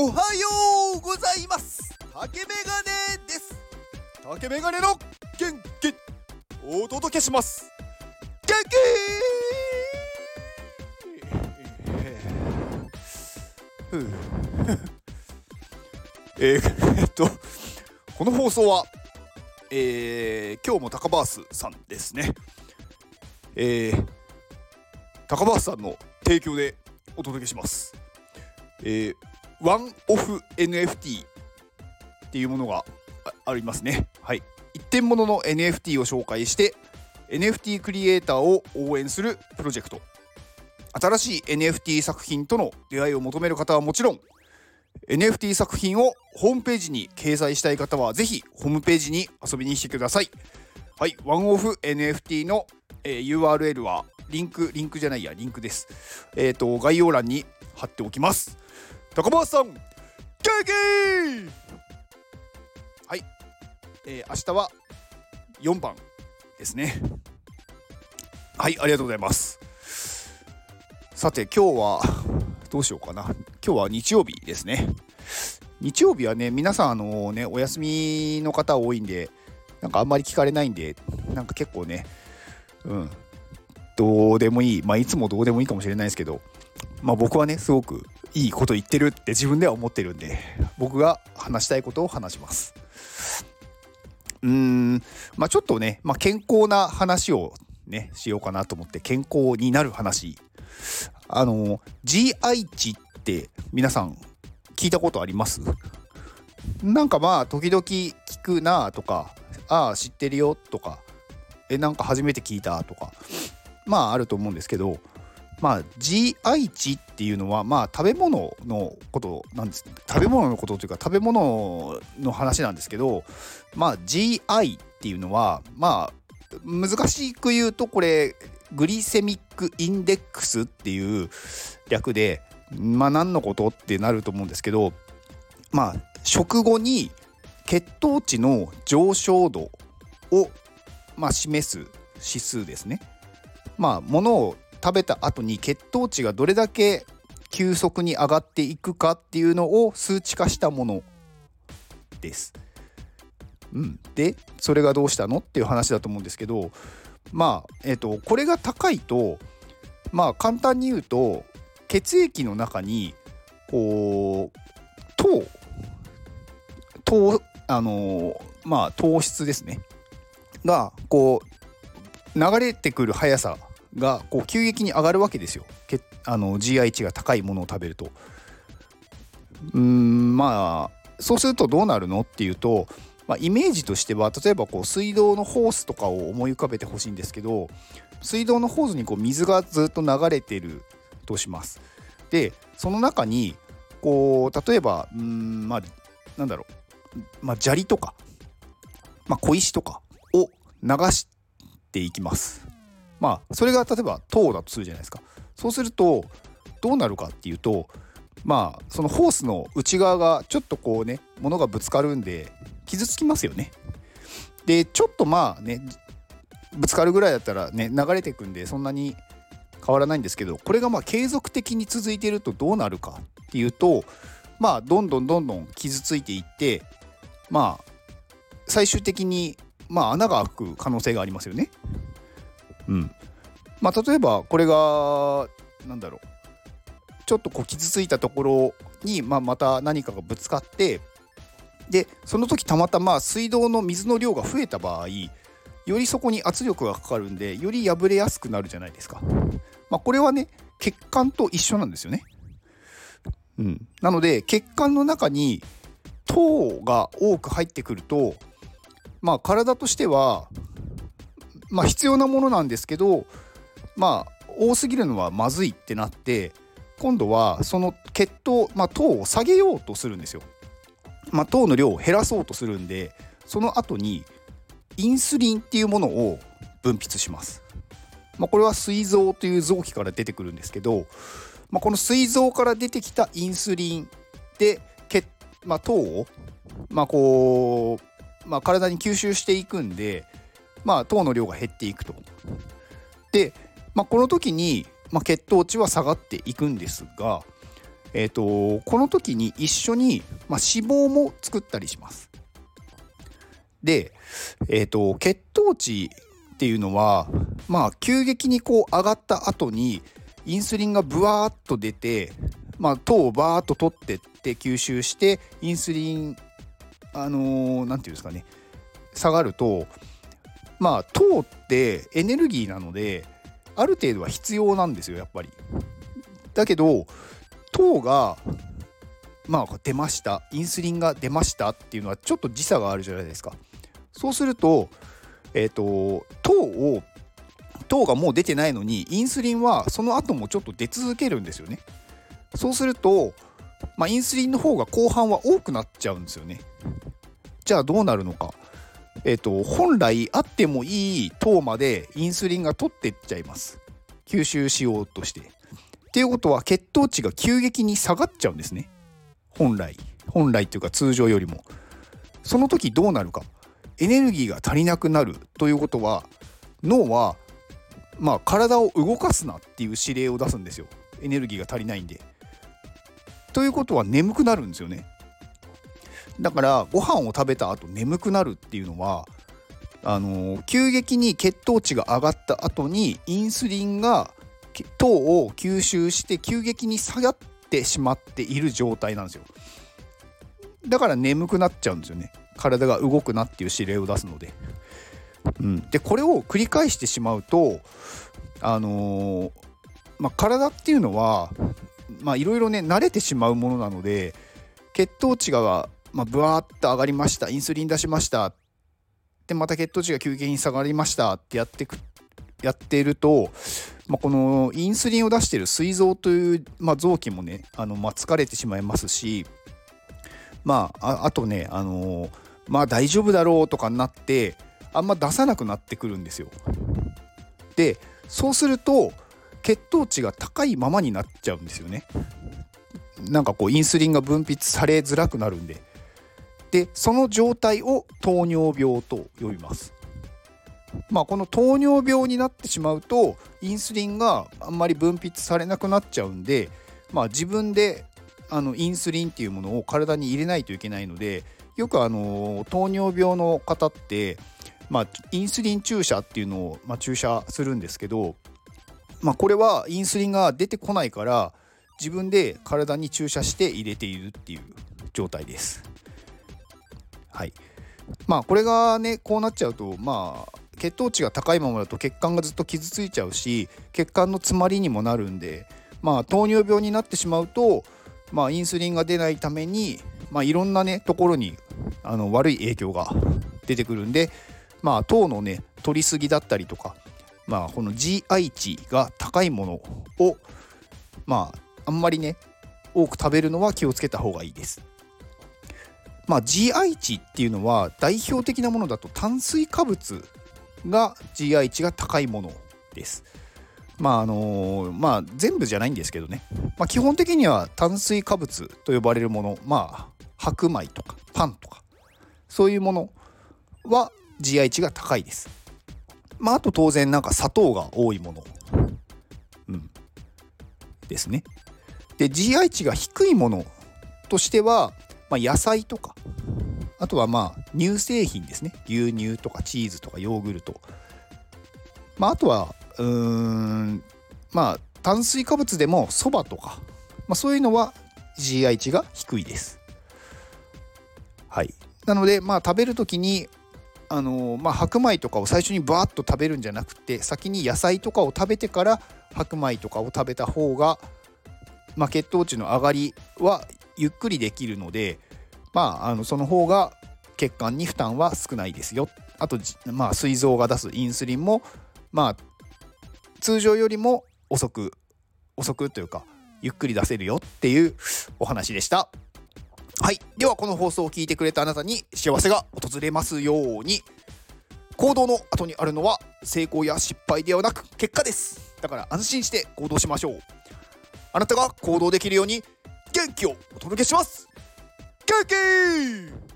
おはようございます。竹メガネです。竹メガネの元気お届けします。元気!えー、えっとこの放送はえー、今日も高バースさんですね。えー、高バースさんの提供でお届けします。えー、ワンオフ NFT っていうものがありますね。はい。一点物の NFT を紹介して NFT クリエイターを応援するプロジェクト。新しい NFT 作品との出会いを求める方はもちろん NFT 作品をホームページに掲載したい方はぜひホームページに遊びに来てください。はい、ワンオフ NFT の、えー、URL はリンク、リンクじゃないや、リンクです。えっ、ー、と、概要欄に貼っておきます。高松さん元気はい、えー、明日は4番ですね。はいありがとうございます。さて今日はどうしようかな。今日は日曜日ですね。日曜日はね皆さんあのねお休みの方多いんでなんかあんまり聞かれないんでなんか結構ねうん。どうでもいい。まあいつもどうでもいいかもしれないですけどまあ僕はねすごくいいこと言ってるって自分では思ってるんで僕が話したいことを話します。うーんまあちょっとね、まあ、健康な話をねしようかなと思って健康になる話。あの GI 値って皆さん聞いたことあります？なんかまあ時々聞くなとかああ知ってるよとかえなんか初めて聞いたとかまああると思うんですけどまあ GI 値っていうのはまあ食べ物のことなんです食べ物のことというか食べ物の話なんですけどまあ GI っていうのはまあ難しく言うとこれグリセミックインデックスっていう略でまあ何のことってなると思うんですけどまあ食後に血糖値の上昇度をまあ示す指数ですね。まあ物を食べた後に血糖値がどれだけ急速に上がっていくかっていうのを数値化したものです。うん、でそれがどうしたのっていう話だと思うんですけどまあえっ、ー、とこれが高いとまあ簡単に言うと血液の中にこう糖糖あのまあ糖質ですねがこう流れてくる速さがこう急激に上がるわけですよけあの GI 値が高いものを食べると。うんまあそうするとどうなるのっていうと、まあ、イメージとしては例えばこう水道のホースとかを思い浮かべてほしいんですけど水道のホースにこう水がずっと流れてるとします。でその中にこう例えばうんまあなんだろう、まあ、砂利とか、まあ、小石とかを流していきます。まあそれが例えば糖だとするじゃないですかそうするとどうなるかっていうとまあそのホースの内側がちょっとこうね物がぶつかるんで傷つきますよねでちょっとまあねぶつかるぐらいだったらね流れていくんでそんなに変わらないんですけどこれがまあ継続的に続いてるとどうなるかっていうとまあどんどんどんどん傷ついていってまあ最終的にまあ穴が開く可能性がありますよね。うんまあ、例えばこれが何だろうちょっとこう傷ついたところに、まあ、また何かがぶつかってでその時たまたま水道の水の量が増えた場合よりそこに圧力がかかるんでより破れやすくなるじゃないですか。まあ、これはね血管と一緒なんですよね。うん、なので血管の中に糖が多く入ってくるとまあ体としてはまあ必要なものなんですけどまあ多すぎるのはまずいってなって今度はその血糖、まあ、糖を下げようとするんですよ。まあ、糖の量を減らそうとするんでその後にインスリンっていうものを分泌します。まあ、これは膵臓という臓器から出てくるんですけど、まあ、この膵臓から出てきたインスリンで血、まあ、糖を、まあこうまあ、体に吸収していくんでまあ、糖の量が減っていくと。で、まあ、この時に、まあ、血糖値は下がっていくんですがえーと、この時に一緒に、まあ、脂肪も作ったりします。で、えーと、血糖値っていうのは、まあ、急激にこう上がった後にインスリンがブワーッと出て、まあ、糖をバーッと取ってって吸収してインスリンあのー、て言うんですかね下がるとまあ糖ってエネルギーなのである程度は必要なんですよやっぱり。だけど糖がまあ出ましたインスリンが出ましたっていうのはちょっと時差があるじゃないですか。そうするとえっ、ー、と糖を糖がもう出てないのにインスリンはその後もちょっと出続けるんですよね。そうすると、まあ、インスリンの方が後半は多くなっちゃうんですよね。じゃあどうなるのか。えっ、と本来あってもいい糖までインスリンが取ってっちゃいます。吸収しようとして。っていうことは血糖値が急激に下がっちゃうんですね。本来。本来っていうか通常よりも。その時どうなるか。エネルギーが足りなくなるということは脳はまあ体を動かすなっていう指令を出すんですよ。エネルギーが足りないんで。ということは眠くなるんですよね。だからご飯を食べた後眠くなるっていうのはあの急激に血糖値が上がった後にインスリンが糖を吸収して急激に下がってしまっている状態なんですよ。だから眠くなっちゃうんですよね。体が動くなっていう指令を出すので、うん、でこれを繰り返してしまうとあのー、まあ、体っていうのはまあいろいろね慣れてしまうものなので血糖値がまあ、ブワーッと上がりましたインスリン出しましたでまた血糖値が急激に下がりましたってやってくやっていると、まあ、このインスリンを出している膵臓という、まあ、臓器もねあの、まあ、疲れてしまいますしまああとねあのまあ大丈夫だろうとかになってあんま出さなくなってくるんですよ。でそうすると血糖値が高いままになっちゃうんですよね。なんかこうインスリンが分泌されづらくなるんででその状態を糖尿病と呼びます。まあ、この糖尿病になってしまうとインスリンがあんまり分泌されなくなっちゃうんで、まあ、自分であのインスリンっていうものを体に入れないといけないのでよくあの糖尿病の方って、まあ、インスリン注射っていうのを、ま、注射するんですけど、まあ、これはインスリンが出てこないから自分で体に注射して入れているっていう状態です。はいまあこれがねこうなっちゃうとまあ血糖値が高いままだと血管がずっと傷ついちゃうし血管の詰まりにもなるんでまあ糖尿病になってしまうとまあインスリンが出ないためにまあいろんなねところにあの悪い影響が出てくるんでまあ糖のね取りすぎだったりとかまあこの GI 値が高いものをまああんまりね多く食べるのは気をつけた方がいいです。まあ、GI 値っていうのは代表的なものだと炭水化物が GI 値が高いものです。まああのまあ全部じゃないんですけどね、まあ、基本的には炭水化物と呼ばれるものまあ白米とかパンとかそういうものは GI 値が高いです。まああと当然なんか砂糖が多いもの、うん、ですね。で GI 値が低いものとしてはまあ、野菜とかあとはまあ乳製品ですね。牛乳とかチーズとかヨーグルト、まあ、あとはうーんまあ炭水化物でもそばとか、まあ、そういうのは GI 値が低いです。はい。なのでまあ食べる時にあのー、まあ、白米とかを最初にバーッと食べるんじゃなくて先に野菜とかを食べてから白米とかを食べた方が、まあ、血糖値の上がりはゆっくりできるので、まあ、あのその方が血管に負担は少ないですよ。あと、まあ、膵臓が出すインスリンも、まあ、通常よりも遅く、遅くというか、ゆっくり出せるよっていうお話でした。はい。では、この放送を聞いてくれたあなたに幸せが訪れますように、行動の後にあるのは成功や失敗ではなく結果です。だから安心して行動しましょう。あなたが行動できるように元気をお届けします。元気